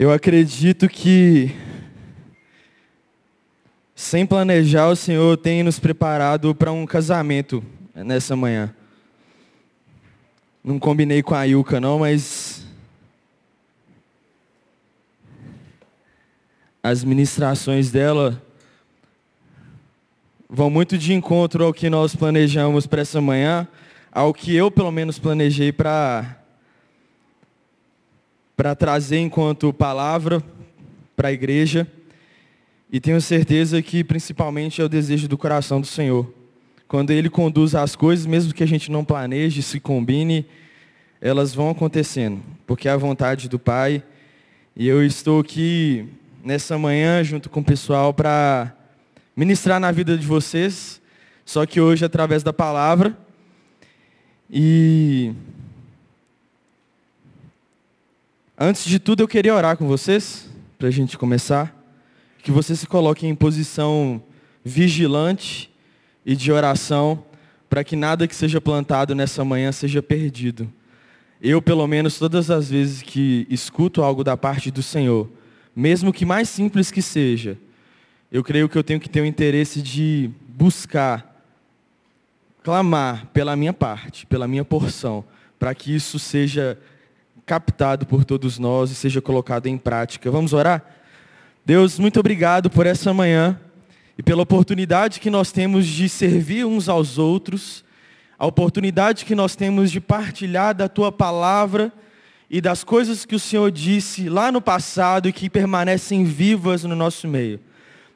Eu acredito que, sem planejar, o Senhor tem nos preparado para um casamento nessa manhã. Não combinei com a Ilka, não, mas. As ministrações dela vão muito de encontro ao que nós planejamos para essa manhã, ao que eu, pelo menos, planejei para para trazer enquanto palavra para a igreja. E tenho certeza que principalmente é o desejo do coração do Senhor. Quando Ele conduz as coisas, mesmo que a gente não planeje, se combine, elas vão acontecendo, porque é a vontade do Pai. E eu estou aqui nessa manhã junto com o pessoal para ministrar na vida de vocês, só que hoje através da palavra. E Antes de tudo, eu queria orar com vocês, para a gente começar. Que vocês se coloquem em posição vigilante e de oração, para que nada que seja plantado nessa manhã seja perdido. Eu, pelo menos, todas as vezes que escuto algo da parte do Senhor, mesmo que mais simples que seja, eu creio que eu tenho que ter o interesse de buscar, clamar pela minha parte, pela minha porção, para que isso seja captado por todos nós e seja colocado em prática. Vamos orar? Deus, muito obrigado por essa manhã e pela oportunidade que nós temos de servir uns aos outros, a oportunidade que nós temos de partilhar da tua palavra e das coisas que o Senhor disse lá no passado e que permanecem vivas no nosso meio.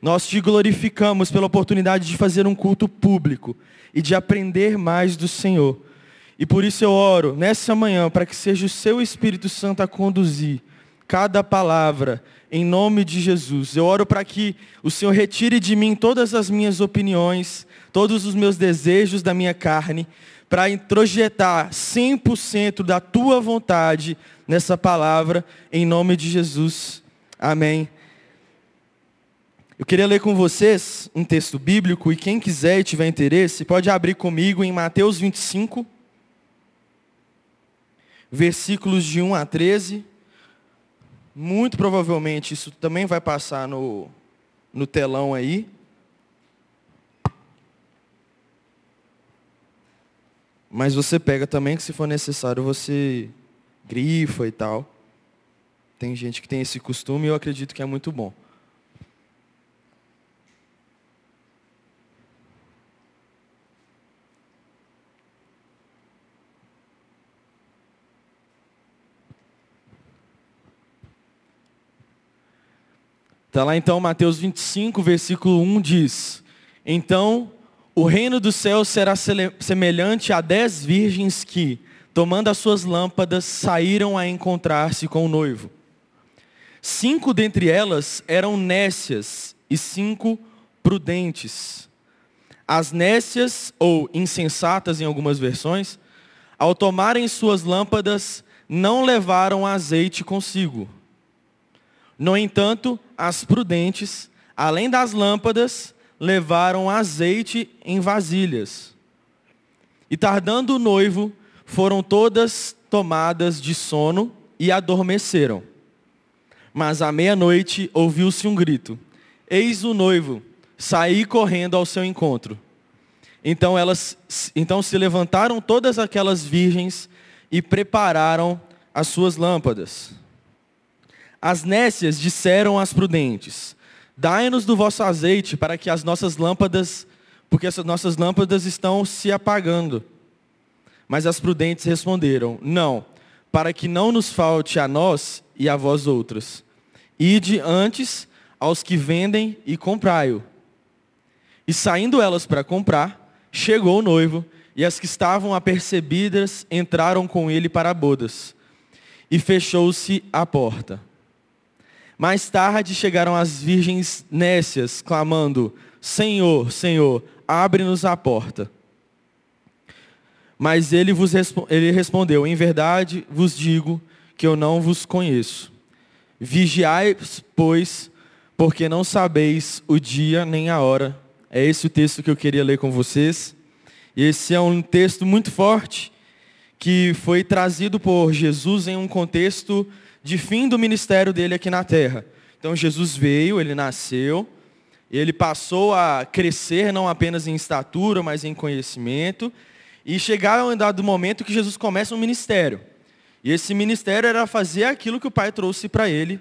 Nós te glorificamos pela oportunidade de fazer um culto público e de aprender mais do Senhor. E por isso eu oro nessa manhã para que seja o seu Espírito Santo a conduzir cada palavra em nome de Jesus. Eu oro para que o Senhor retire de mim todas as minhas opiniões, todos os meus desejos da minha carne, para introjetar 100% da tua vontade nessa palavra, em nome de Jesus. Amém. Eu queria ler com vocês um texto bíblico e quem quiser e tiver interesse, pode abrir comigo em Mateus 25 versículos de 1 a 13. Muito provavelmente isso também vai passar no, no telão aí. Mas você pega também que se for necessário você grifa e tal. Tem gente que tem esse costume e eu acredito que é muito bom. Está lá então Mateus 25, versículo 1 diz: Então o reino dos céus será semelhante a dez virgens que, tomando as suas lâmpadas, saíram a encontrar-se com o noivo. Cinco dentre elas eram nécias e cinco prudentes. As nécias, ou insensatas em algumas versões, ao tomarem suas lâmpadas, não levaram azeite consigo. No entanto, as prudentes, além das lâmpadas, levaram azeite em vasilhas. E tardando o noivo, foram todas tomadas de sono e adormeceram. Mas à meia-noite ouviu-se um grito: Eis o noivo, saí correndo ao seu encontro. Então elas então se levantaram todas aquelas virgens e prepararam as suas lâmpadas. As nécias disseram às prudentes: Dai-nos do vosso azeite para que as nossas lâmpadas, porque as nossas lâmpadas estão se apagando. Mas as prudentes responderam: Não, para que não nos falte a nós e a vós outras. Ide antes aos que vendem e comprai-o. E saindo elas para comprar, chegou o noivo, e as que estavam apercebidas entraram com ele para bodas. E fechou-se a porta. Mais tarde chegaram as virgens nécias, clamando: Senhor, Senhor, abre-nos a porta. Mas ele, vos, ele respondeu: Em verdade vos digo que eu não vos conheço. Vigiai, pois, porque não sabeis o dia nem a hora. É esse o texto que eu queria ler com vocês. E esse é um texto muito forte que foi trazido por Jesus em um contexto de fim do ministério dele aqui na terra. Então Jesus veio, ele nasceu, ele passou a crescer não apenas em estatura, mas em conhecimento, e chegar a um dado momento que Jesus começa um ministério. E esse ministério era fazer aquilo que o Pai trouxe para ele,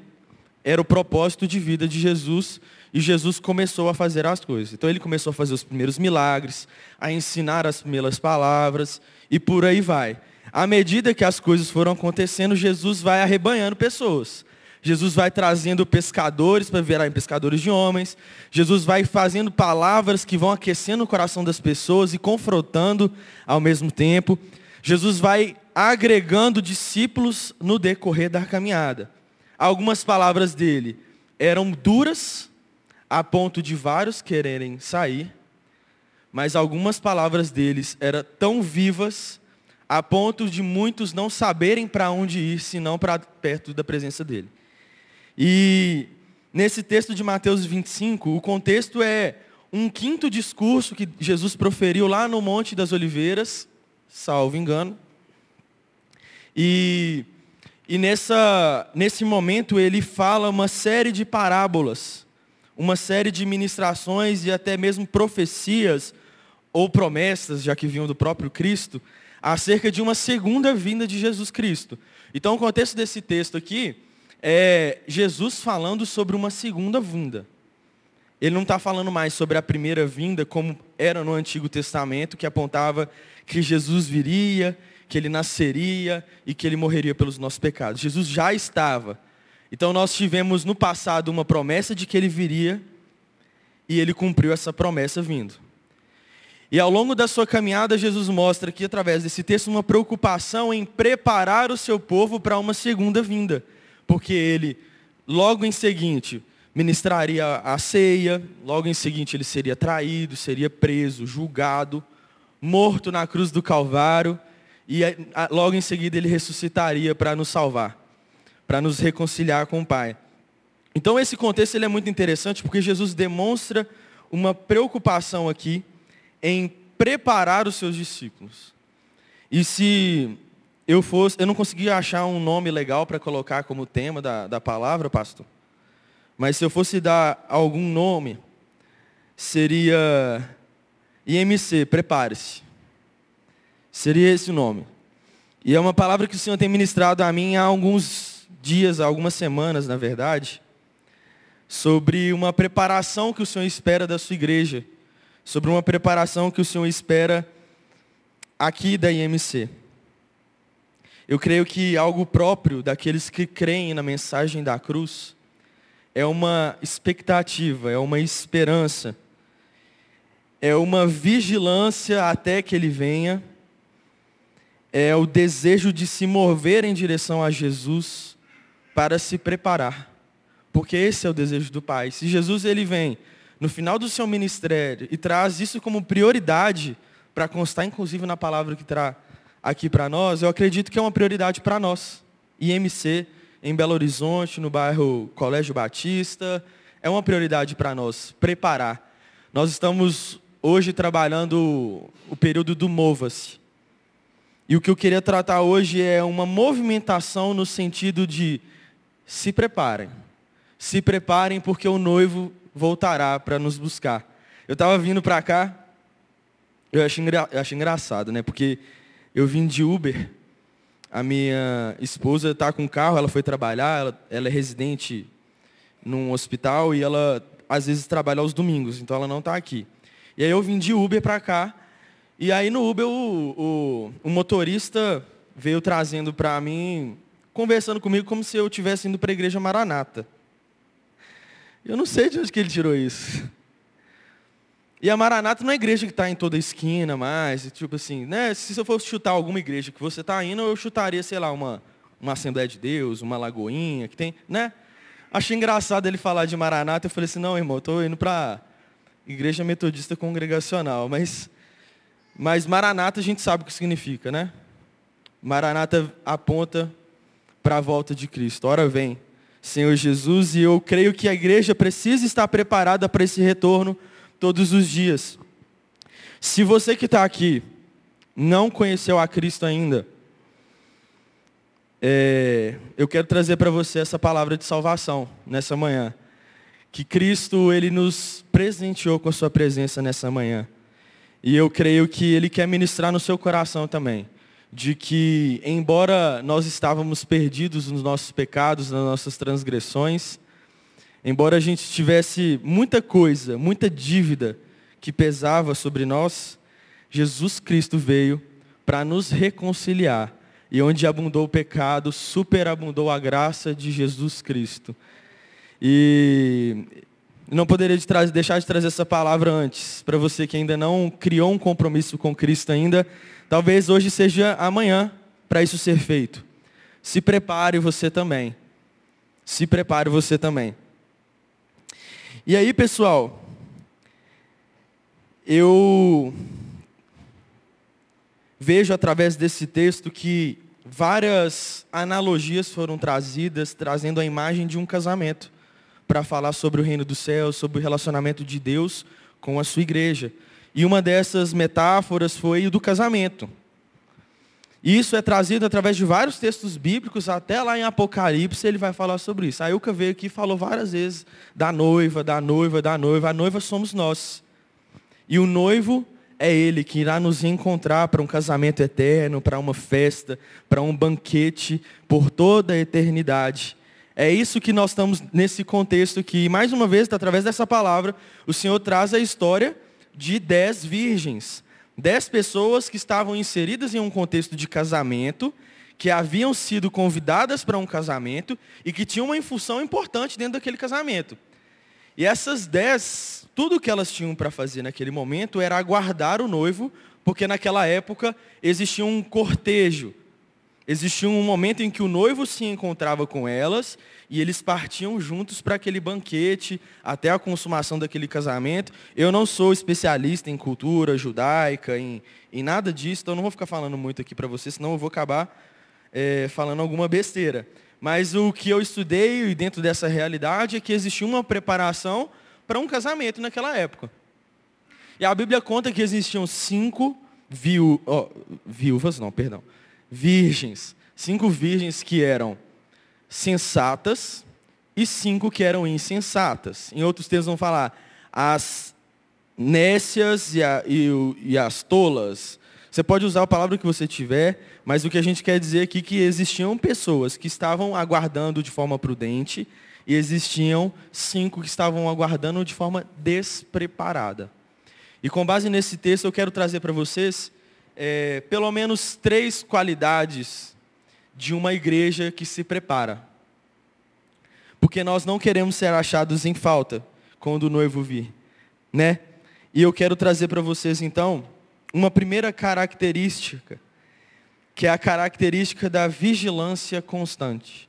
era o propósito de vida de Jesus, e Jesus começou a fazer as coisas. Então ele começou a fazer os primeiros milagres, a ensinar as primeiras palavras, e por aí vai. À medida que as coisas foram acontecendo, Jesus vai arrebanhando pessoas. Jesus vai trazendo pescadores para virarem pescadores de homens. Jesus vai fazendo palavras que vão aquecendo o coração das pessoas e confrontando ao mesmo tempo. Jesus vai agregando discípulos no decorrer da caminhada. Algumas palavras dele eram duras, a ponto de vários quererem sair, mas algumas palavras deles eram tão vivas, a ponto de muitos não saberem para onde ir, senão para perto da presença dele. E nesse texto de Mateus 25, o contexto é um quinto discurso que Jesus proferiu lá no Monte das Oliveiras, salvo engano. E, e nessa, nesse momento ele fala uma série de parábolas, uma série de ministrações e até mesmo profecias ou promessas, já que vinham do próprio Cristo, acerca de uma segunda vinda de Jesus Cristo. Então o contexto desse texto aqui é Jesus falando sobre uma segunda vinda. Ele não está falando mais sobre a primeira vinda, como era no Antigo Testamento, que apontava que Jesus viria, que ele nasceria e que ele morreria pelos nossos pecados. Jesus já estava. Então nós tivemos no passado uma promessa de que ele viria e ele cumpriu essa promessa vindo. E ao longo da sua caminhada, Jesus mostra aqui, através desse texto, uma preocupação em preparar o seu povo para uma segunda vinda porque ele, logo em seguinte, ministraria a ceia, logo em seguinte ele seria traído, seria preso, julgado, morto na cruz do Calvário, e logo em seguida ele ressuscitaria para nos salvar, para nos reconciliar com o Pai. Então esse contexto ele é muito interessante porque Jesus demonstra uma preocupação aqui em preparar os seus discípulos. E se eu fosse, eu não conseguia achar um nome legal para colocar como tema da, da palavra, pastor. Mas se eu fosse dar algum nome, seria IMC, prepare-se. Seria esse o nome. E é uma palavra que o Senhor tem ministrado a mim há alguns dias, há algumas semanas, na verdade, sobre uma preparação que o Senhor espera da sua igreja, sobre uma preparação que o Senhor espera aqui da IMC. Eu creio que algo próprio daqueles que creem na mensagem da cruz é uma expectativa, é uma esperança, é uma vigilância até que ele venha, é o desejo de se mover em direção a Jesus para se preparar. Porque esse é o desejo do Pai. Se Jesus ele vem no final do seu ministério e traz isso como prioridade, para constar inclusive na palavra que traz aqui para nós, eu acredito que é uma prioridade para nós. IMC em Belo Horizonte, no bairro Colégio Batista, é uma prioridade para nós, preparar. Nós estamos hoje trabalhando o período do Mova-se. E o que eu queria tratar hoje é uma movimentação no sentido de se preparem. Se preparem porque o noivo voltará para nos buscar. Eu estava vindo para cá, eu achei, engra... eu achei engraçado, né? Porque eu vim de Uber. A minha esposa está com carro, ela foi trabalhar, ela, ela, é residente num hospital e ela às vezes trabalha aos domingos, então ela não está aqui. E aí eu vim de Uber para cá, e aí no Uber o, o, o motorista veio trazendo para mim, conversando comigo como se eu estivesse indo para a igreja Maranata. Eu não sei de onde que ele tirou isso. E a Maranata não é igreja que está em toda esquina mais, tipo assim, né? Se eu fosse chutar alguma igreja que você está indo, eu chutaria, sei lá, uma, uma Assembleia de Deus, uma Lagoinha, que tem, né? Achei engraçado ele falar de Maranata, eu falei assim, não, irmão, estou indo para Igreja Metodista Congregacional, mas, mas Maranata a gente sabe o que significa, né? Maranata aponta para a volta de Cristo. Ora vem, Senhor Jesus, e eu creio que a igreja precisa estar preparada para esse retorno, todos os dias. Se você que está aqui não conheceu a Cristo ainda, é, eu quero trazer para você essa palavra de salvação nessa manhã. Que Cristo, Ele nos presenteou com a sua presença nessa manhã. E eu creio que Ele quer ministrar no seu coração também. De que, embora nós estávamos perdidos nos nossos pecados, nas nossas transgressões, embora a gente tivesse muita coisa, muita dívida que pesava sobre nós, Jesus Cristo veio para nos reconciliar e onde abundou o pecado, superabundou a graça de Jesus Cristo. E não poderia de deixar de trazer essa palavra antes, para você que ainda não criou um compromisso com Cristo ainda, talvez hoje seja amanhã para isso ser feito. Se prepare você também. Se prepare você também. E aí, pessoal, eu vejo através desse texto que várias analogias foram trazidas, trazendo a imagem de um casamento, para falar sobre o reino dos céus, sobre o relacionamento de Deus com a sua igreja. E uma dessas metáforas foi o do casamento. E isso é trazido através de vários textos bíblicos, até lá em Apocalipse ele vai falar sobre isso. A Ilka veio aqui e falou várias vezes da noiva, da noiva, da noiva. A noiva somos nós. E o noivo é Ele que irá nos encontrar para um casamento eterno, para uma festa, para um banquete por toda a eternidade. É isso que nós estamos nesse contexto que, mais uma vez, através dessa palavra, o Senhor traz a história de dez virgens. Dez pessoas que estavam inseridas em um contexto de casamento, que haviam sido convidadas para um casamento e que tinham uma função importante dentro daquele casamento. E essas dez, tudo que elas tinham para fazer naquele momento era aguardar o noivo, porque naquela época existia um cortejo. Existia um momento em que o noivo se encontrava com elas e eles partiam juntos para aquele banquete até a consumação daquele casamento. Eu não sou especialista em cultura judaica, em, em nada disso, então não vou ficar falando muito aqui para vocês, senão eu vou acabar é, falando alguma besteira. Mas o que eu estudei dentro dessa realidade é que existia uma preparação para um casamento naquela época. E a Bíblia conta que existiam cinco oh, viúvas, não, perdão, virgens. Cinco virgens que eram sensatas e cinco que eram insensatas. Em outros textos vão falar as nécias e, a, e, e as tolas, você pode usar a palavra que você tiver, mas o que a gente quer dizer aqui é que existiam pessoas que estavam aguardando de forma prudente e existiam cinco que estavam aguardando de forma despreparada. E com base nesse texto eu quero trazer para vocês é, pelo menos três qualidades de uma igreja que se prepara. Porque nós não queremos ser achados em falta quando o noivo vir, né? E eu quero trazer para vocês então uma primeira característica, que é a característica da vigilância constante.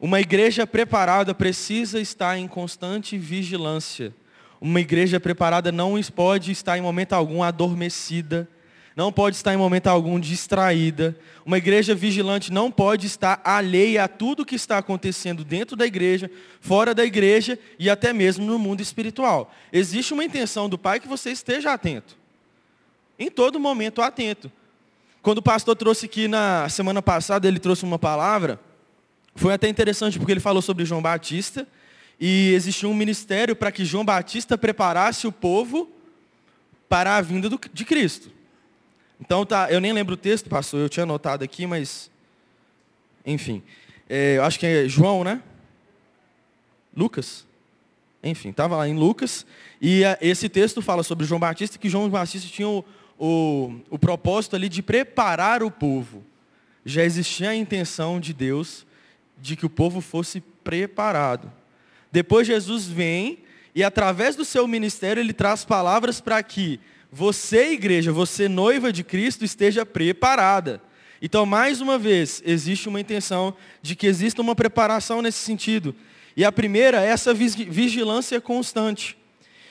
Uma igreja preparada precisa estar em constante vigilância. Uma igreja preparada não pode estar em momento algum adormecida, não pode estar em momento algum distraída. Uma igreja vigilante não pode estar alheia a tudo que está acontecendo dentro da igreja, fora da igreja e até mesmo no mundo espiritual. Existe uma intenção do Pai que você esteja atento em todo momento atento. Quando o pastor trouxe aqui na semana passada, ele trouxe uma palavra, foi até interessante porque ele falou sobre João Batista e existia um ministério para que João Batista preparasse o povo para a vinda do, de Cristo. Então tá, eu nem lembro o texto, pastor, eu tinha anotado aqui, mas enfim, é, eu acho que é João, né? Lucas? Enfim, estava lá em Lucas, e a, esse texto fala sobre João Batista, que João Batista tinha o, o, o propósito ali de preparar o povo. Já existia a intenção de Deus de que o povo fosse preparado. Depois Jesus vem e através do seu ministério ele traz palavras para que você, igreja, você noiva de Cristo, esteja preparada. Então, mais uma vez, existe uma intenção de que exista uma preparação nesse sentido. E a primeira é essa vigilância constante.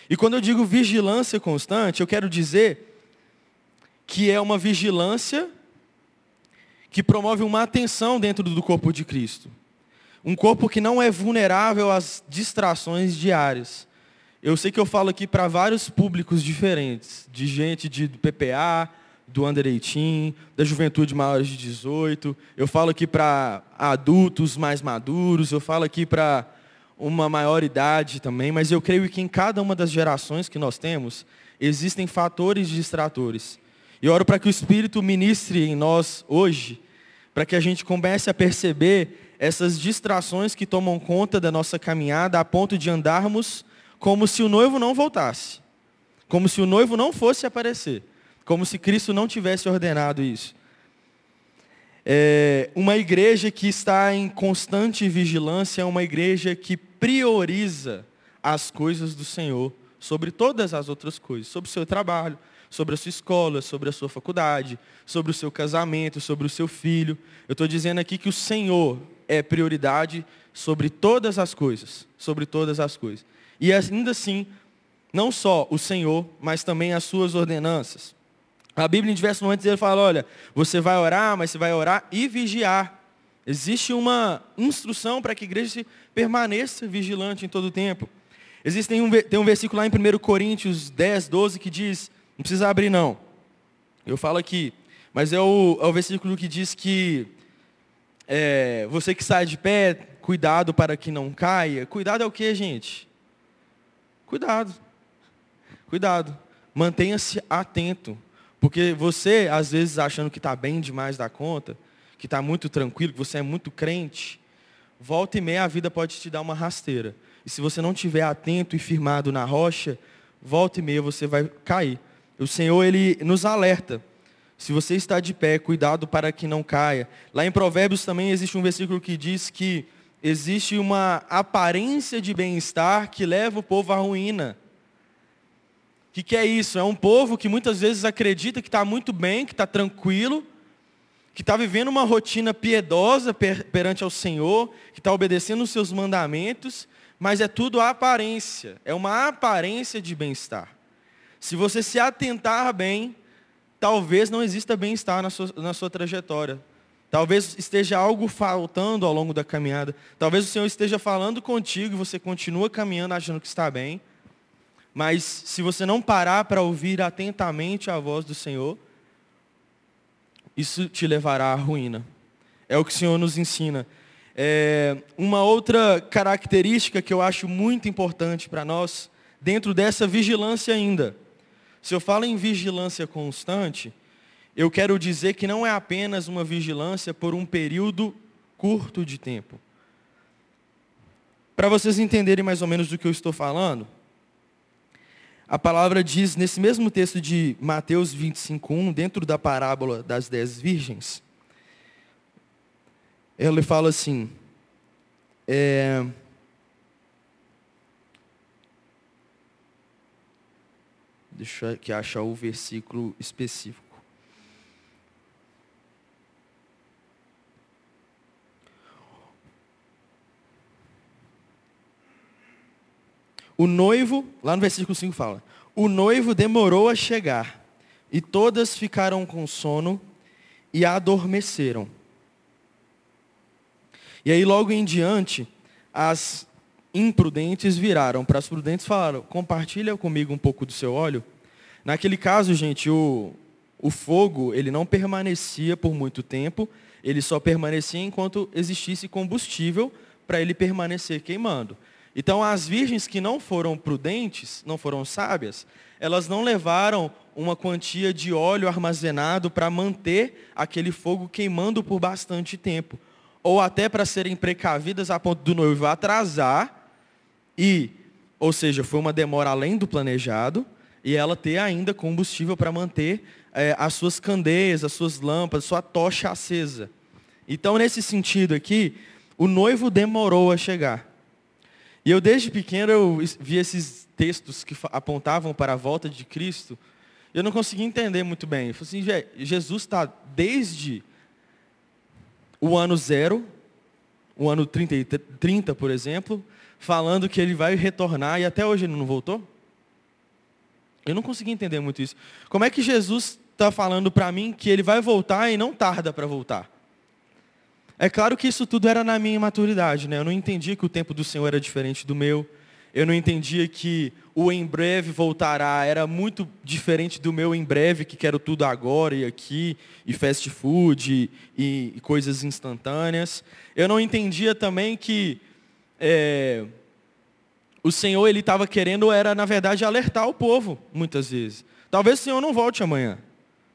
E quando eu digo vigilância constante, eu quero dizer que é uma vigilância que promove uma atenção dentro do corpo de Cristo. Um corpo que não é vulnerável às distrações diárias. Eu sei que eu falo aqui para vários públicos diferentes, de gente de PPA, do under 18, da juventude maiores de 18. Eu falo aqui para adultos mais maduros, eu falo aqui para uma maior idade também, mas eu creio que em cada uma das gerações que nós temos, existem fatores distratores. E oro para que o Espírito ministre em nós hoje, para que a gente comece a perceber essas distrações que tomam conta da nossa caminhada a ponto de andarmos como se o noivo não voltasse, como se o noivo não fosse aparecer, como se Cristo não tivesse ordenado isso. É, uma igreja que está em constante vigilância é uma igreja que prioriza as coisas do Senhor sobre todas as outras coisas, sobre o seu trabalho, sobre a sua escola, sobre a sua faculdade, sobre o seu casamento, sobre o seu filho. Eu estou dizendo aqui que o Senhor é prioridade sobre todas as coisas, sobre todas as coisas. E ainda assim, não só o Senhor, mas também as suas ordenanças. A Bíblia, em diversos momentos, ele fala: olha, você vai orar, mas você vai orar e vigiar. Existe uma instrução para que a igreja permaneça vigilante em todo o tempo. Existe um, tem um versículo lá em 1 Coríntios 10, 12 que diz, não precisa abrir não, eu falo aqui, mas é o, é o versículo que diz que é, você que sai de pé, cuidado para que não caia. Cuidado é o que, gente? Cuidado. Cuidado. Mantenha-se atento. Porque você, às vezes, achando que está bem demais da conta, que está muito tranquilo, que você é muito crente, volta e meia a vida pode te dar uma rasteira. E se você não estiver atento e firmado na rocha, volta e meia você vai cair. O Senhor, Ele nos alerta. Se você está de pé, cuidado para que não caia. Lá em Provérbios também existe um versículo que diz que existe uma aparência de bem-estar que leva o povo à ruína. O que, que é isso? É um povo que muitas vezes acredita que está muito bem, que está tranquilo, que está vivendo uma rotina piedosa per, perante ao Senhor, que está obedecendo os seus mandamentos, mas é tudo aparência, é uma aparência de bem-estar. Se você se atentar bem, talvez não exista bem-estar na sua, na sua trajetória. Talvez esteja algo faltando ao longo da caminhada. Talvez o Senhor esteja falando contigo e você continua caminhando achando que está bem. Mas se você não parar para ouvir atentamente a voz do Senhor, isso te levará à ruína. É o que o Senhor nos ensina. É, uma outra característica que eu acho muito importante para nós, dentro dessa vigilância ainda. Se eu falo em vigilância constante, eu quero dizer que não é apenas uma vigilância por um período curto de tempo. Para vocês entenderem mais ou menos do que eu estou falando, a palavra diz nesse mesmo texto de Mateus 25:1, dentro da parábola das dez virgens, ele fala assim, é, deixa aqui achar o versículo específico. O noivo, lá no versículo 5 fala: O noivo demorou a chegar, e todas ficaram com sono e adormeceram. E aí, logo em diante, as imprudentes viraram para as prudentes e falaram: Compartilha comigo um pouco do seu óleo. Naquele caso, gente, o, o fogo ele não permanecia por muito tempo, ele só permanecia enquanto existisse combustível para ele permanecer queimando. Então, as virgens que não foram prudentes, não foram sábias, elas não levaram uma quantia de óleo armazenado para manter aquele fogo queimando por bastante tempo. Ou até para serem precavidas a ponto do noivo atrasar e, ou seja, foi uma demora além do planejado, e ela ter ainda combustível para manter é, as suas candeias, as suas lâmpadas, sua tocha acesa. Então, nesse sentido aqui, o noivo demorou a chegar. E eu desde pequeno eu vi esses textos que apontavam para a volta de Cristo. Eu não conseguia entender muito bem. Eu falei assim, Jesus está desde o ano zero, o ano 30, 30, por exemplo, falando que ele vai retornar e até hoje ele não voltou? Eu não conseguia entender muito isso. Como é que Jesus está falando para mim que ele vai voltar e não tarda para voltar? É claro que isso tudo era na minha imaturidade, né? Eu não entendia que o tempo do Senhor era diferente do meu. Eu não entendia que o em breve voltará era muito diferente do meu em breve, que quero tudo agora e aqui, e fast food, e, e coisas instantâneas. Eu não entendia também que é, o Senhor ele estava querendo, era na verdade alertar o povo, muitas vezes. Talvez o Senhor não volte amanhã.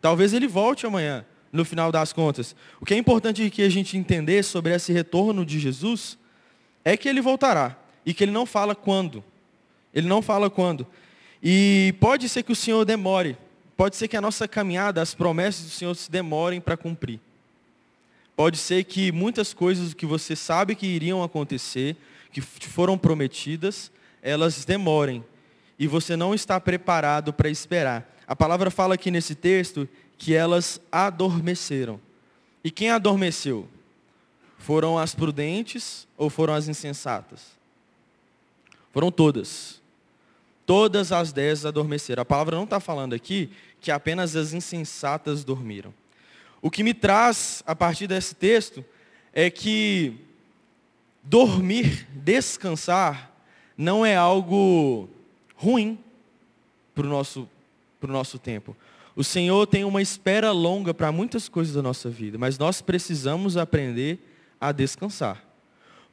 Talvez ele volte amanhã, no final das contas. O que é importante que a gente entender sobre esse retorno de Jesus é que ele voltará e que ele não fala quando. Ele não fala quando. E pode ser que o Senhor demore. Pode ser que a nossa caminhada, as promessas do Senhor se demorem para cumprir. Pode ser que muitas coisas que você sabe que iriam acontecer, que foram prometidas, elas demorem. E você não está preparado para esperar. A palavra fala aqui nesse texto que elas adormeceram. E quem adormeceu? Foram as prudentes ou foram as insensatas? Foram todas. Todas as dez adormeceram. A palavra não está falando aqui que apenas as insensatas dormiram. O que me traz, a partir desse texto, é que dormir, descansar, não é algo ruim para o nosso, nosso tempo. O Senhor tem uma espera longa para muitas coisas da nossa vida, mas nós precisamos aprender a descansar.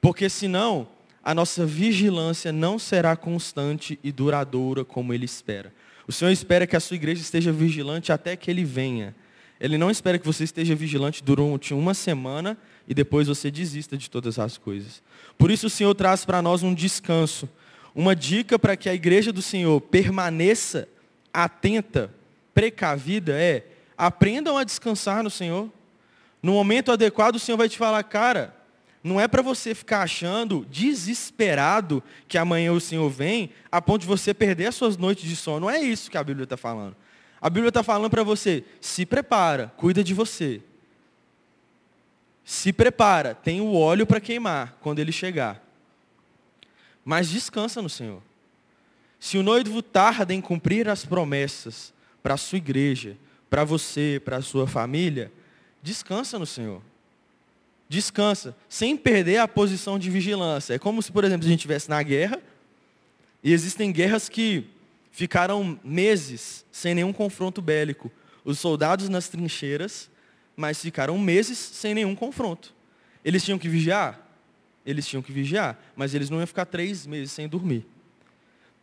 Porque senão, a nossa vigilância não será constante e duradoura como Ele espera. O Senhor espera que a sua igreja esteja vigilante até que Ele venha. Ele não espera que você esteja vigilante durante uma semana e depois você desista de todas as coisas. Por isso o Senhor traz para nós um descanso, uma dica para que a igreja do Senhor permaneça atenta, precavida, é aprendam a descansar no Senhor. No momento adequado o Senhor vai te falar, cara, não é para você ficar achando, desesperado, que amanhã o Senhor vem, a ponto de você perder as suas noites de sono. Não é isso que a Bíblia está falando. A Bíblia está falando para você, se prepara, cuida de você. Se prepara, tem o óleo para queimar quando ele chegar. Mas descansa no Senhor. Se o noivo tarda em cumprir as promessas para a sua igreja, para você, para a sua família, descansa no Senhor. Descansa, sem perder a posição de vigilância. É como se, por exemplo, a gente estivesse na guerra, e existem guerras que ficaram meses sem nenhum confronto bélico. Os soldados nas trincheiras, mas ficaram meses sem nenhum confronto. Eles tinham que vigiar? Eles tinham que vigiar, mas eles não iam ficar três meses sem dormir.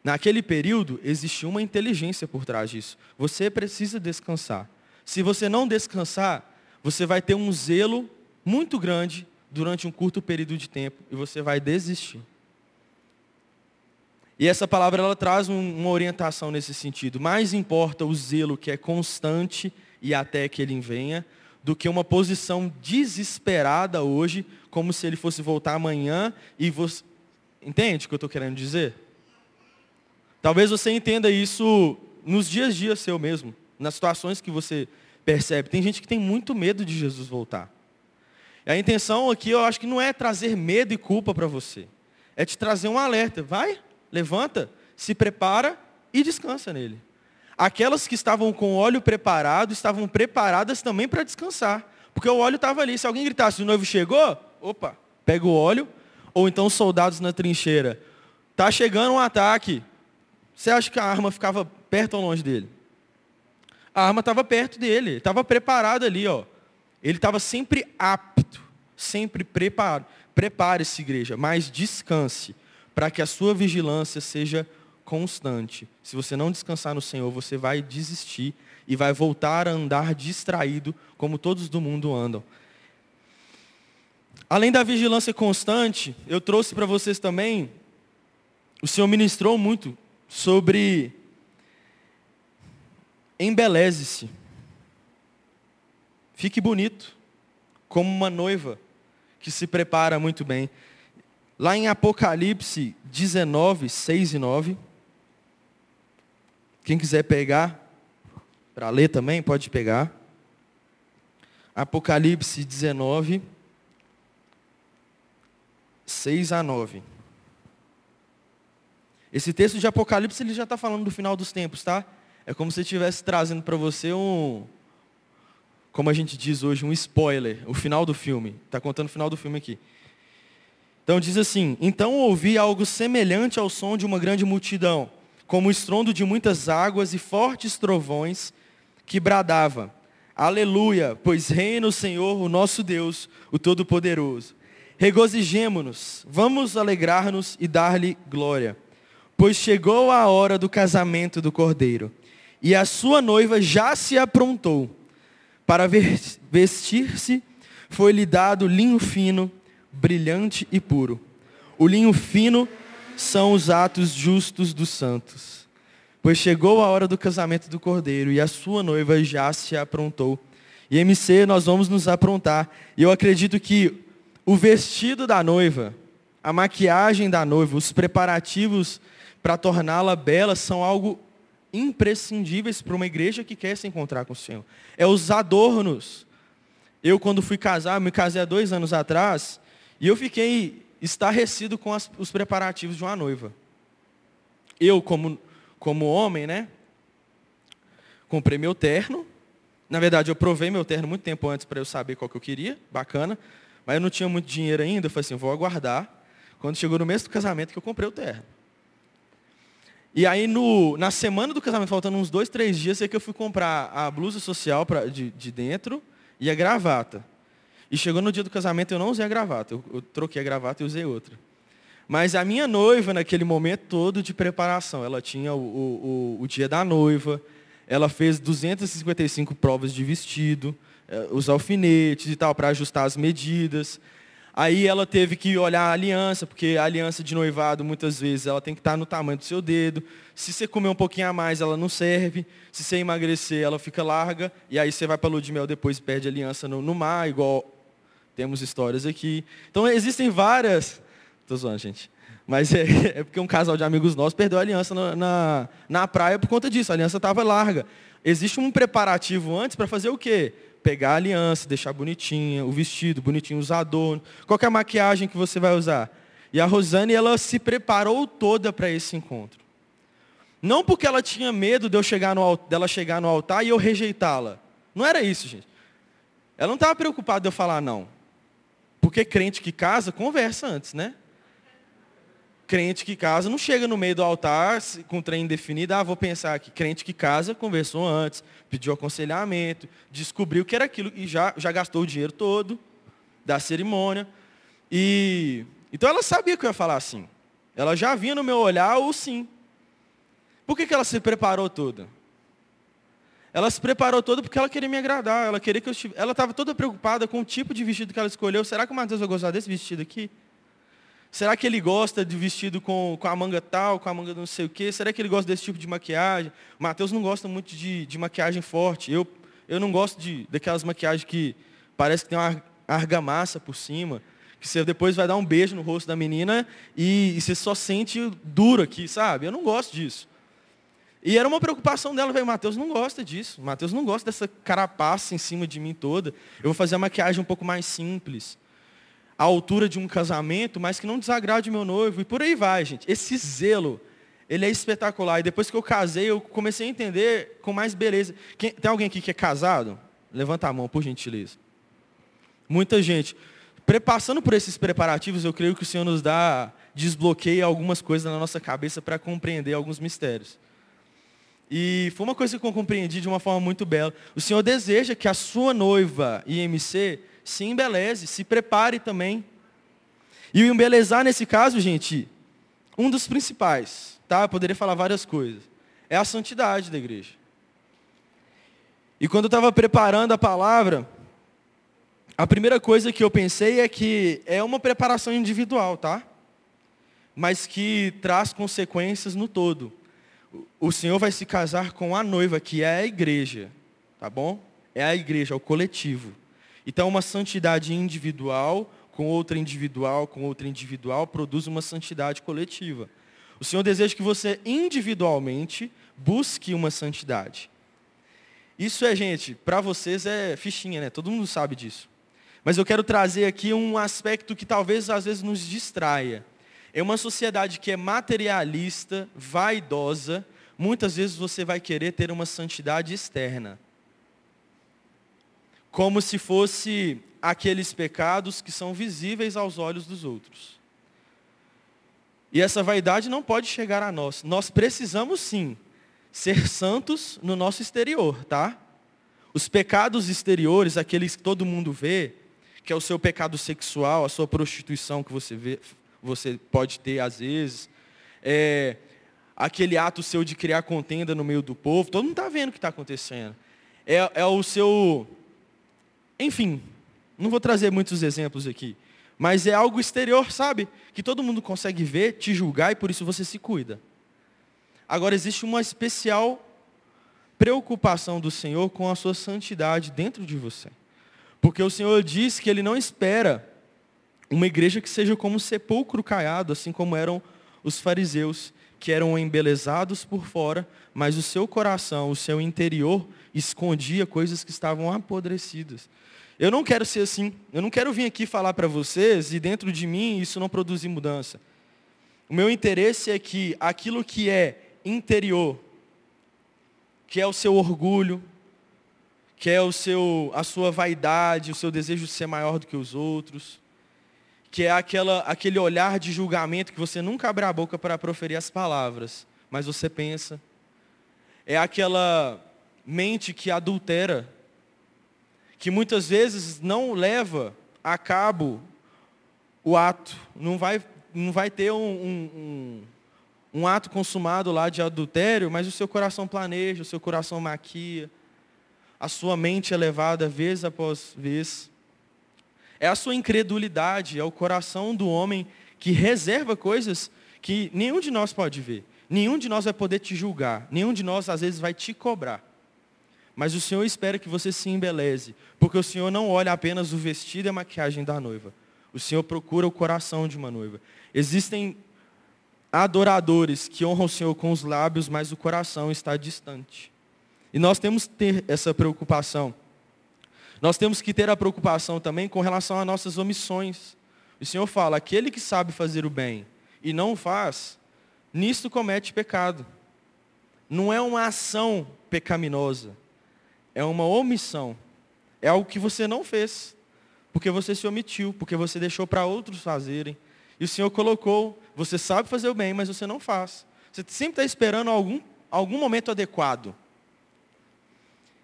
Naquele período, existia uma inteligência por trás disso. Você precisa descansar. Se você não descansar, você vai ter um zelo muito grande durante um curto período de tempo e você vai desistir. E essa palavra ela traz um, uma orientação nesse sentido. Mais importa o zelo que é constante e até que ele venha, do que uma posição desesperada hoje, como se ele fosse voltar amanhã e você. Entende o que eu estou querendo dizer? Talvez você entenda isso nos dias a dias seu mesmo, nas situações que você percebe. Tem gente que tem muito medo de Jesus voltar. E a intenção aqui, eu acho que não é trazer medo e culpa para você. É te trazer um alerta. Vai, levanta, se prepara e descansa nele. Aquelas que estavam com óleo preparado, estavam preparadas também para descansar. Porque o óleo estava ali. Se alguém gritasse, o noivo chegou, opa, pega o óleo. Ou então os soldados na trincheira. Está chegando um ataque. Você acha que a arma ficava perto ou longe dele? A arma estava perto dele, estava preparado ali, ó. Ele estava sempre apto, sempre preparado. Prepare-se, igreja, mas descanse para que a sua vigilância seja constante. Se você não descansar no Senhor, você vai desistir e vai voltar a andar distraído, como todos do mundo andam. Além da vigilância constante, eu trouxe para vocês também, o Senhor ministrou muito sobre embeleze-se. Fique bonito, como uma noiva que se prepara muito bem. Lá em Apocalipse 19, 6 e 9. Quem quiser pegar, para ler também, pode pegar. Apocalipse 19, 6 a 9. Esse texto de Apocalipse ele já está falando do final dos tempos, tá? É como se estivesse trazendo para você um, como a gente diz hoje, um spoiler, o final do filme. Está contando o final do filme aqui. Então diz assim: Então ouvi algo semelhante ao som de uma grande multidão, como o estrondo de muitas águas e fortes trovões, que bradava: Aleluia, pois reina o Senhor, o nosso Deus, o Todo-Poderoso. Regozijemo-nos, vamos alegrar-nos e dar-lhe glória, pois chegou a hora do casamento do Cordeiro, e a sua noiva já se aprontou. Para vestir-se, foi-lhe dado linho fino, brilhante e puro. O linho fino são os atos justos dos santos. Pois chegou a hora do casamento do cordeiro e a sua noiva já se aprontou. E MC, nós vamos nos aprontar. E eu acredito que o vestido da noiva, a maquiagem da noiva, os preparativos para torná-la bela são algo imprescindíveis para uma igreja que quer se encontrar com o Senhor. É os adornos. Eu, quando fui casar, me casei há dois anos atrás, e eu fiquei estarrecido com as, os preparativos de uma noiva. Eu, como, como homem, né? Comprei meu terno. Na verdade, eu provei meu terno muito tempo antes para eu saber qual que eu queria. Bacana. Mas eu não tinha muito dinheiro ainda. Eu falei assim, vou aguardar. Quando chegou no mês do casamento que eu comprei o terno. E aí, no, na semana do casamento, faltando uns dois, três dias, é que eu fui comprar a blusa social pra, de, de dentro e a gravata. E chegou no dia do casamento, eu não usei a gravata. Eu, troquei a gravata e usei outra. Mas a minha noiva, naquele momento todo de preparação, ela tinha o, o, o dia da noiva, ela fez 255 provas de vestido, eh, os alfinetes e tal, para ajustar as medidas. Aí ela teve que olhar a aliança, porque a aliança de noivado, muitas vezes, ela tem que estar no tamanho do seu dedo. Se você comer um pouquinho a mais, ela não serve. Se você emagrecer, ela fica larga. E aí você vai para a lua de mel depois e perde a aliança no, no mar, igual temos histórias aqui. Então existem várias. Estou zoando, gente. Mas é, é, porque um casal de amigos nossos perdeu a aliança na, na, na praia por conta disso. A aliança estava larga. Existe um preparativo antes para fazer o quê? Pegar a aliança, deixar bonitinha, o vestido, bonitinho, os adornos. Qual é a maquiagem que você vai usar? E a Rosane, ela se preparou toda para esse encontro. Não porque ela tinha medo de eu chegar no, dela chegar no altar e eu rejeitá-la. Não era isso, gente. Ela não estava preocupada de eu falar não. Porque crente que casa, conversa antes, né? Crente que casa não chega no meio do altar com trem indefinido, ah, vou pensar aqui. Crente que casa, conversou antes, pediu aconselhamento, descobriu que era aquilo e já, já gastou o dinheiro todo da cerimônia. E então ela sabia que eu ia falar assim. Ela já vinha no meu olhar o sim. Por que, que ela se preparou toda? Ela se preparou toda porque ela queria me agradar. Ela queria que eu estivesse... Ela estava toda preocupada com o tipo de vestido que ela escolheu. Será que o Mateus vai gostar desse vestido aqui? Será que ele gosta de vestido com, com a manga tal, com a manga não sei o quê? Será que ele gosta desse tipo de maquiagem? O Mateus não gosta muito de, de maquiagem forte. Eu, eu não gosto de, daquelas maquiagens que parece que tem uma argamassa por cima. Que você depois vai dar um beijo no rosto da menina e, e você só sente duro aqui, sabe? Eu não gosto disso. E era uma preocupação dela, velho, Mateus não gosta disso. Mateus não gosta dessa carapaça em cima de mim toda. Eu vou fazer a maquiagem um pouco mais simples. A altura de um casamento, mas que não desagrade meu noivo. E por aí vai, gente. Esse zelo, ele é espetacular. E depois que eu casei, eu comecei a entender com mais beleza. Quem, tem alguém aqui que é casado? Levanta a mão, por gentileza. Muita gente. Passando por esses preparativos, eu creio que o Senhor nos dá, desbloqueia algumas coisas na nossa cabeça para compreender alguns mistérios. E foi uma coisa que eu compreendi de uma forma muito bela. O Senhor deseja que a sua noiva IMC se embeleze, se prepare também. E o embelezar nesse caso, gente, um dos principais, tá? Eu poderia falar várias coisas. É a santidade da igreja. E quando eu estava preparando a palavra, a primeira coisa que eu pensei é que é uma preparação individual, tá? Mas que traz consequências no todo o Senhor vai se casar com a noiva, que é a igreja, tá bom? É a igreja, é o coletivo. Então, uma santidade individual com outra individual, com outra individual, produz uma santidade coletiva. O Senhor deseja que você individualmente busque uma santidade. Isso é, gente, para vocês é fichinha, né? Todo mundo sabe disso. Mas eu quero trazer aqui um aspecto que talvez às vezes nos distraia. É uma sociedade que é materialista, vaidosa, muitas vezes você vai querer ter uma santidade externa. Como se fosse aqueles pecados que são visíveis aos olhos dos outros. E essa vaidade não pode chegar a nós. Nós precisamos sim ser santos no nosso exterior, tá? Os pecados exteriores, aqueles que todo mundo vê, que é o seu pecado sexual, a sua prostituição que você vê, você pode ter às vezes, é, aquele ato seu de criar contenda no meio do povo, todo mundo está vendo o que está acontecendo. É, é o seu. Enfim, não vou trazer muitos exemplos aqui, mas é algo exterior, sabe? Que todo mundo consegue ver, te julgar e por isso você se cuida. Agora, existe uma especial preocupação do Senhor com a sua santidade dentro de você. Porque o Senhor diz que Ele não espera uma igreja que seja como um sepulcro caiado, assim como eram os fariseus, que eram embelezados por fora, mas o seu coração, o seu interior, escondia coisas que estavam apodrecidas. Eu não quero ser assim. Eu não quero vir aqui falar para vocês e dentro de mim isso não produzir mudança. O meu interesse é que aquilo que é interior, que é o seu orgulho, que é o seu, a sua vaidade, o seu desejo de ser maior do que os outros, que é aquela, aquele olhar de julgamento que você nunca abre a boca para proferir as palavras, mas você pensa. É aquela mente que adultera, que muitas vezes não leva a cabo o ato, não vai, não vai ter um, um, um, um ato consumado lá de adultério, mas o seu coração planeja, o seu coração maquia, a sua mente é levada vez após vez. É a sua incredulidade, é o coração do homem que reserva coisas que nenhum de nós pode ver. Nenhum de nós vai poder te julgar. Nenhum de nós, às vezes, vai te cobrar. Mas o Senhor espera que você se embeleze. Porque o Senhor não olha apenas o vestido e a maquiagem da noiva. O Senhor procura o coração de uma noiva. Existem adoradores que honram o Senhor com os lábios, mas o coração está distante. E nós temos que ter essa preocupação. Nós temos que ter a preocupação também com relação às nossas omissões. O Senhor fala: aquele que sabe fazer o bem e não faz, nisto comete pecado. Não é uma ação pecaminosa, é uma omissão. É algo que você não fez, porque você se omitiu, porque você deixou para outros fazerem. E o Senhor colocou, você sabe fazer o bem, mas você não faz. Você sempre está esperando algum, algum momento adequado.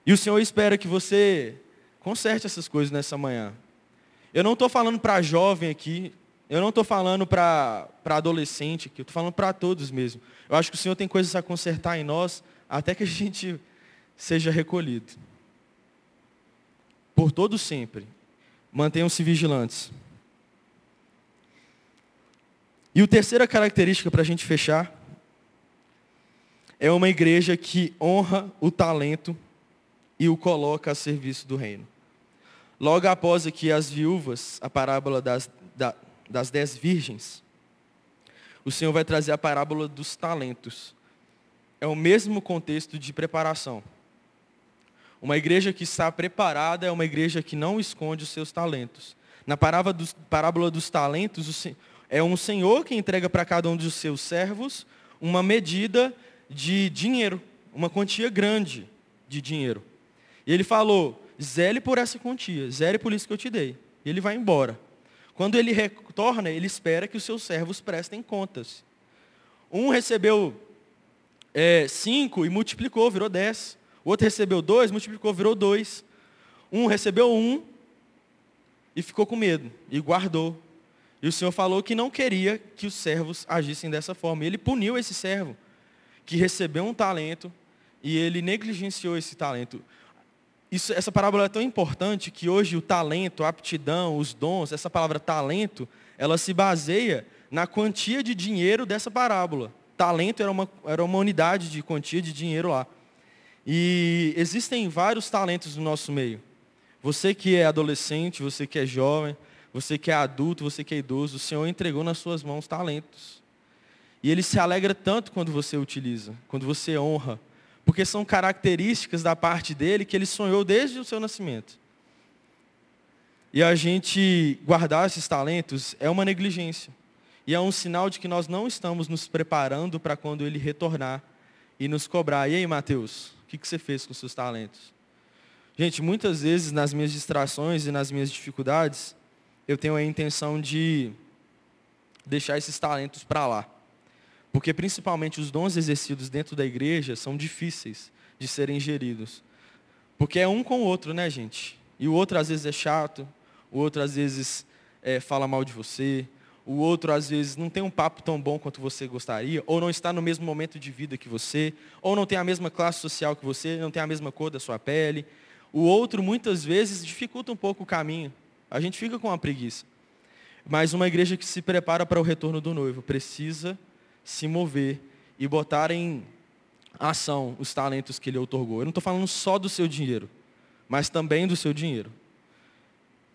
E o Senhor espera que você conserte essas coisas nessa manhã. Eu não estou falando para jovem aqui, eu não estou falando para adolescente aqui, eu estou falando para todos mesmo. Eu acho que o Senhor tem coisas a consertar em nós até que a gente seja recolhido. Por todo sempre. Mantenham-se vigilantes. E a terceira característica para a gente fechar é uma igreja que honra o talento e o coloca a serviço do reino. Logo após aqui as viúvas, a parábola das, da, das dez virgens, o Senhor vai trazer a parábola dos talentos. É o mesmo contexto de preparação. Uma igreja que está preparada é uma igreja que não esconde os seus talentos. Na parábola dos, parábola dos talentos, é um Senhor que entrega para cada um dos seus servos uma medida de dinheiro, uma quantia grande de dinheiro. E ele falou, zele por essa quantia, zele por isso que eu te dei. E ele vai embora. Quando ele retorna, ele espera que os seus servos prestem contas. Um recebeu é, cinco e multiplicou, virou dez. O outro recebeu dois, multiplicou, virou dois. Um recebeu um e ficou com medo e guardou. E o Senhor falou que não queria que os servos agissem dessa forma. E ele puniu esse servo que recebeu um talento e ele negligenciou esse talento. Isso, essa parábola é tão importante que hoje o talento, a aptidão, os dons, essa palavra talento, ela se baseia na quantia de dinheiro dessa parábola. Talento era uma, era uma unidade de quantia de dinheiro lá. E existem vários talentos no nosso meio. Você que é adolescente, você que é jovem, você que é adulto, você que é idoso, o Senhor entregou nas suas mãos talentos. E Ele se alegra tanto quando você utiliza, quando você honra, porque são características da parte dele que ele sonhou desde o seu nascimento. E a gente guardar esses talentos é uma negligência. E é um sinal de que nós não estamos nos preparando para quando ele retornar e nos cobrar. E aí, Mateus, o que você fez com seus talentos? Gente, muitas vezes nas minhas distrações e nas minhas dificuldades, eu tenho a intenção de deixar esses talentos para lá. Porque principalmente os dons exercidos dentro da igreja são difíceis de serem geridos. Porque é um com o outro, né, gente? E o outro às vezes é chato, o outro às vezes é, fala mal de você, o outro às vezes não tem um papo tão bom quanto você gostaria, ou não está no mesmo momento de vida que você, ou não tem a mesma classe social que você, não tem a mesma cor da sua pele. O outro muitas vezes dificulta um pouco o caminho. A gente fica com uma preguiça. Mas uma igreja que se prepara para o retorno do noivo precisa se mover e botar em ação os talentos que ele otorgou. Eu não estou falando só do seu dinheiro, mas também do seu dinheiro.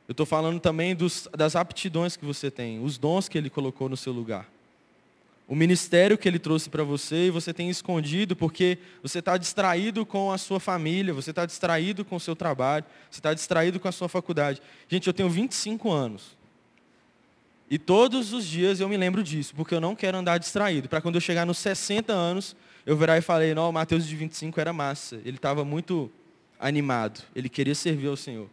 Eu estou falando também dos, das aptidões que você tem, os dons que Ele colocou no seu lugar. O ministério que Ele trouxe para você e você tem escondido porque você está distraído com a sua família, você está distraído com o seu trabalho, você está distraído com a sua faculdade. Gente, eu tenho 25 anos. E todos os dias eu me lembro disso, porque eu não quero andar distraído. Para quando eu chegar nos 60 anos, eu virar e falei, não, o Mateus de 25 era massa. Ele estava muito animado, ele queria servir ao Senhor.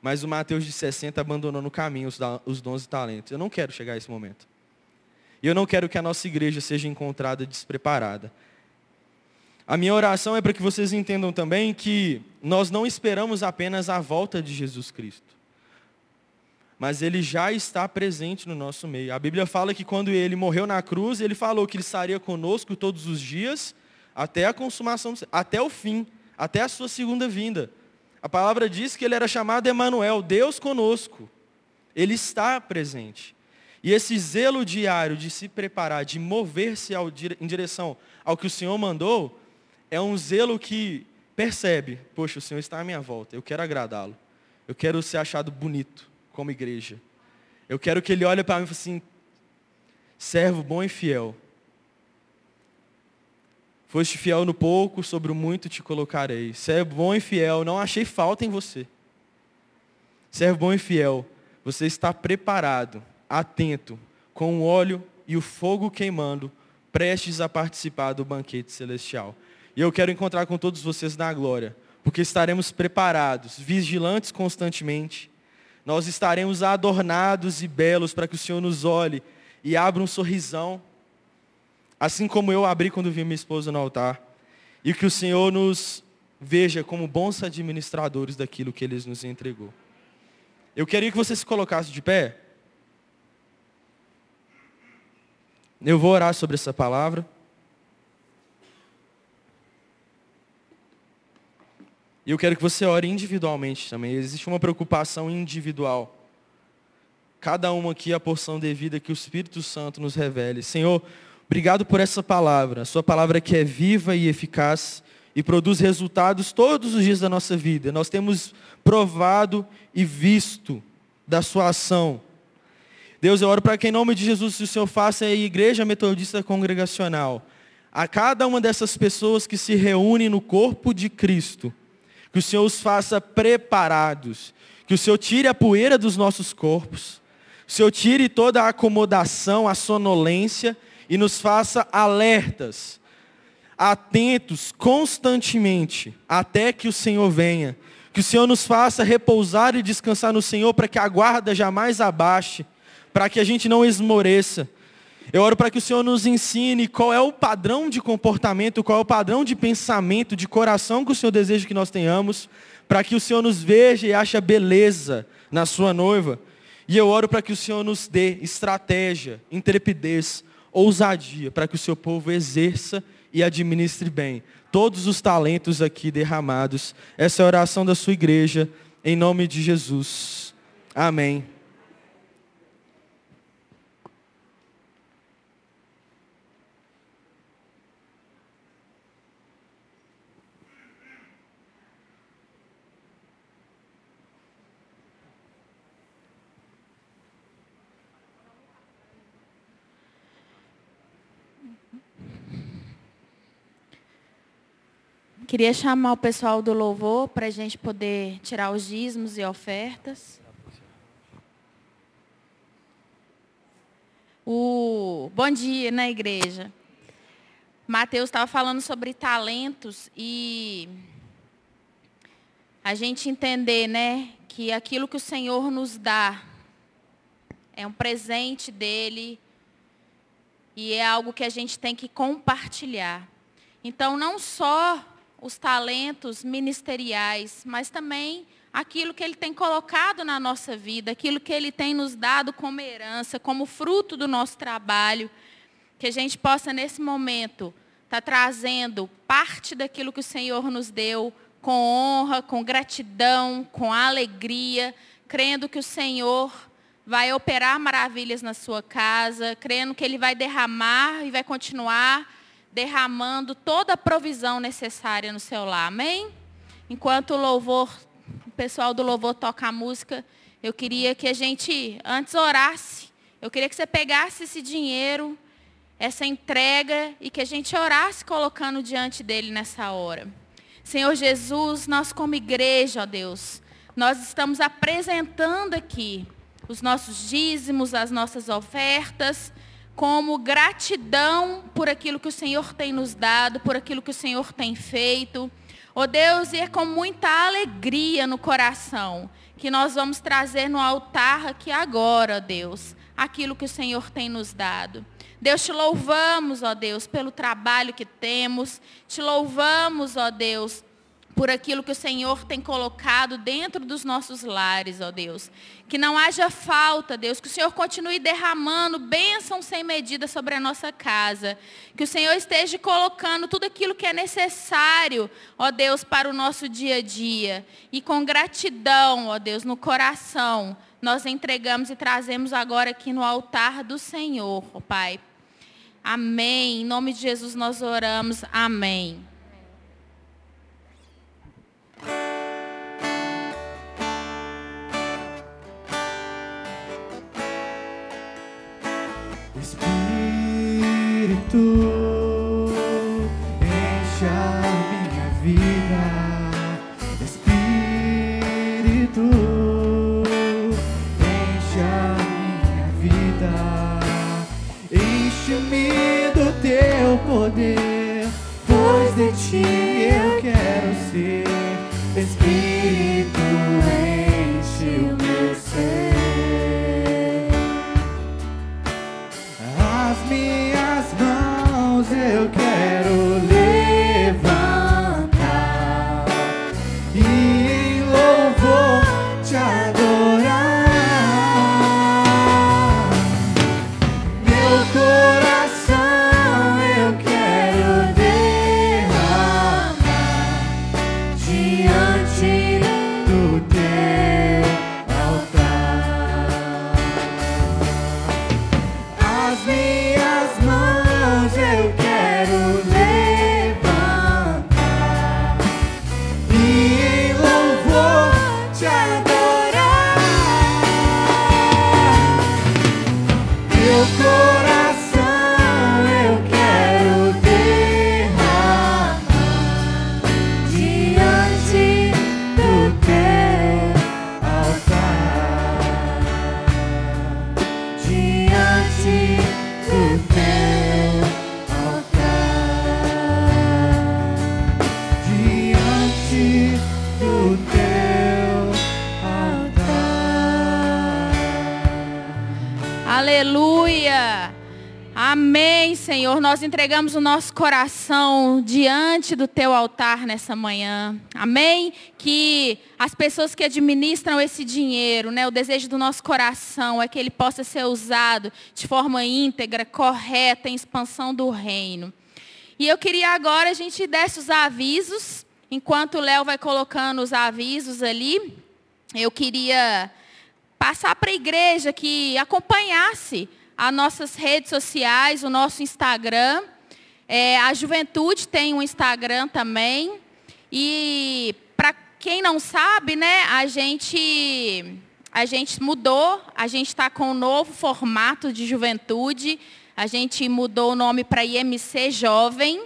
Mas o Mateus de 60 abandonou no caminho os dons e talentos. Eu não quero chegar a esse momento. E eu não quero que a nossa igreja seja encontrada despreparada. A minha oração é para que vocês entendam também que nós não esperamos apenas a volta de Jesus Cristo. Mas ele já está presente no nosso meio. A Bíblia fala que quando ele morreu na cruz, ele falou que ele estaria conosco todos os dias, até a consumação, até o fim, até a sua segunda vinda. A palavra diz que ele era chamado Emanuel, Deus conosco. Ele está presente. E esse zelo diário de se preparar, de mover-se em direção ao que o Senhor mandou, é um zelo que percebe, poxa, o Senhor está à minha volta, eu quero agradá-lo. Eu quero ser achado bonito como igreja. Eu quero que ele olhe para mim e fale assim, servo bom e fiel. Foste fiel no pouco, sobre o muito te colocarei. Servo bom e fiel, não achei falta em você. Servo bom e fiel, você está preparado, atento, com o óleo e o fogo queimando, prestes a participar do banquete celestial. E eu quero encontrar com todos vocês na glória, porque estaremos preparados, vigilantes constantemente. Nós estaremos adornados e belos para que o Senhor nos olhe e abra um sorrisão assim como eu abri quando vi minha esposa no altar, e que o Senhor nos veja como bons administradores daquilo que Ele nos entregou. Eu queria que você se colocasse de pé. Eu vou orar sobre essa palavra. E eu quero que você ore individualmente também. Existe uma preocupação individual. Cada uma aqui a porção devida que o Espírito Santo nos revele. Senhor, Obrigado por essa palavra, a sua palavra que é viva e eficaz e produz resultados todos os dias da nossa vida. Nós temos provado e visto da sua ação. Deus, eu oro para que em nome de Jesus o Senhor faça a igreja metodista congregacional, a cada uma dessas pessoas que se reúnem no corpo de Cristo, que o Senhor os faça preparados, que o Senhor tire a poeira dos nossos corpos, que o Senhor tire toda a acomodação, a sonolência, e nos faça alertas, atentos constantemente, até que o Senhor venha. Que o Senhor nos faça repousar e descansar no Senhor, para que a guarda jamais abaixe, para que a gente não esmoreça. Eu oro para que o Senhor nos ensine qual é o padrão de comportamento, qual é o padrão de pensamento, de coração que o Senhor deseja que nós tenhamos, para que o Senhor nos veja e ache beleza na sua noiva. E eu oro para que o Senhor nos dê estratégia, intrepidez, ousadia para que o seu povo exerça e administre bem todos os talentos aqui derramados. Essa é a oração da sua igreja, em nome de Jesus. Amém. Queria chamar o pessoal do louvor para a gente poder tirar os dízimos e ofertas. O bom dia na igreja. Mateus estava falando sobre talentos e a gente entender, né, que aquilo que o Senhor nos dá é um presente dele E é algo que a gente tem que compartilhar. Então, não só os talentos ministeriais, mas também aquilo que Ele tem colocado na nossa vida, aquilo que Ele tem nos dado como herança, como fruto do nosso trabalho, que a gente possa, nesse momento, estar tá trazendo parte daquilo que o Senhor nos deu com honra, com gratidão, com alegria, crendo que o Senhor vai operar maravilhas na sua casa, crendo que Ele vai derramar e vai continuar derramando toda a provisão necessária no seu lar. Amém? Enquanto o louvor, o pessoal do louvor toca a música, eu queria que a gente antes orasse. Eu queria que você pegasse esse dinheiro, essa entrega e que a gente orasse colocando diante dele nessa hora. Senhor Jesus, nós como igreja, ó Deus, nós estamos apresentando aqui os nossos dízimos, as nossas ofertas, como gratidão por aquilo que o Senhor tem nos dado, por aquilo que o Senhor tem feito. Ó oh Deus, e é com muita alegria no coração que nós vamos trazer no altar aqui agora, ó Deus, aquilo que o Senhor tem nos dado. Deus, te louvamos, ó Deus, pelo trabalho que temos. Te louvamos, ó Deus, por aquilo que o Senhor tem colocado dentro dos nossos lares, ó Deus. Que não haja falta, Deus, que o Senhor continue derramando bênção sem medida sobre a nossa casa. Que o Senhor esteja colocando tudo aquilo que é necessário, ó Deus, para o nosso dia a dia. E com gratidão, ó Deus, no coração, nós entregamos e trazemos agora aqui no altar do Senhor, ó Pai. Amém. Em nome de Jesus nós oramos. Amém. Espírito, enche a minha vida. Espírito, enche a minha vida. Enche-me do teu poder, pois de ti eu quero ser. Entregamos o nosso coração diante do teu altar nessa manhã. Amém? Que as pessoas que administram esse dinheiro, né, o desejo do nosso coração é que ele possa ser usado de forma íntegra, correta, em expansão do reino. E eu queria agora a gente desse os avisos, enquanto o Léo vai colocando os avisos ali, eu queria passar para a igreja que acompanhasse as nossas redes sociais, o nosso Instagram. É, a juventude tem um Instagram também. E para quem não sabe, né, a gente, a gente mudou, a gente está com um novo formato de juventude. A gente mudou o nome para IMC Jovem.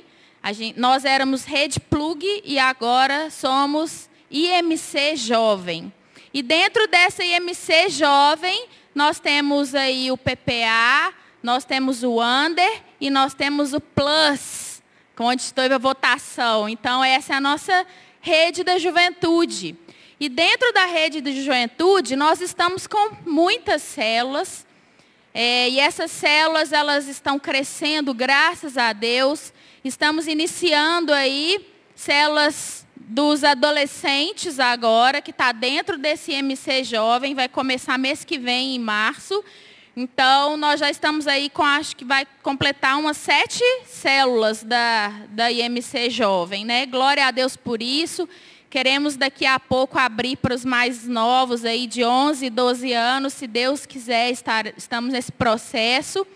Gente, nós éramos Rede Plug e agora somos IMC Jovem. E dentro dessa IMC Jovem, nós temos aí o PPA, nós temos o Under e nós temos o Plus, onde teve a votação. Então, essa é a nossa rede da juventude. E dentro da rede de juventude, nós estamos com muitas células. É, e essas células, elas estão crescendo, graças a Deus. Estamos iniciando aí células dos adolescentes agora, que está dentro desse MC Jovem, vai começar mês que vem, em março. Então, nós já estamos aí com, acho que vai completar umas sete células da, da IMC Jovem, né? Glória a Deus por isso. Queremos daqui a pouco abrir para os mais novos aí de 11, 12 anos, se Deus quiser, estar, estamos nesse processo.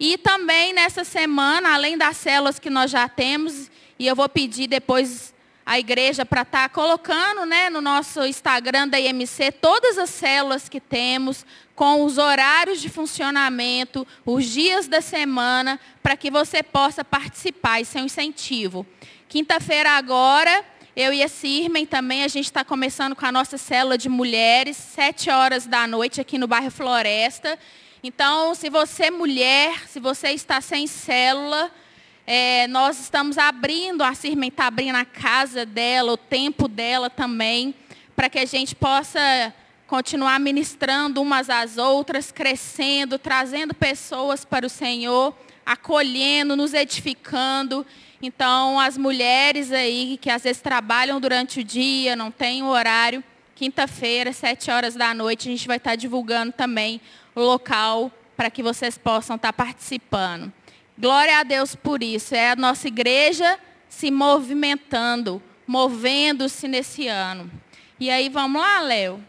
E também nessa semana, além das células que nós já temos, e eu vou pedir depois a igreja para estar tá colocando né, no nosso Instagram da IMC todas as células que temos, com os horários de funcionamento, os dias da semana, para que você possa participar. Isso é um incentivo. Quinta-feira agora, eu e a Sirmen também, a gente está começando com a nossa célula de mulheres, sete horas da noite aqui no bairro Floresta. Então, se você é mulher, se você está sem célula, é, nós estamos abrindo, a Sirmen está abrindo a casa dela, o tempo dela também, para que a gente possa continuar ministrando umas às outras, crescendo, trazendo pessoas para o Senhor, acolhendo, nos edificando. Então, as mulheres aí que às vezes trabalham durante o dia, não têm o horário, quinta-feira, sete horas da noite, a gente vai estar divulgando também o local para que vocês possam estar participando. Glória a Deus por isso. É a nossa igreja se movimentando, movendo-se nesse ano. E aí, vamos lá, Léo.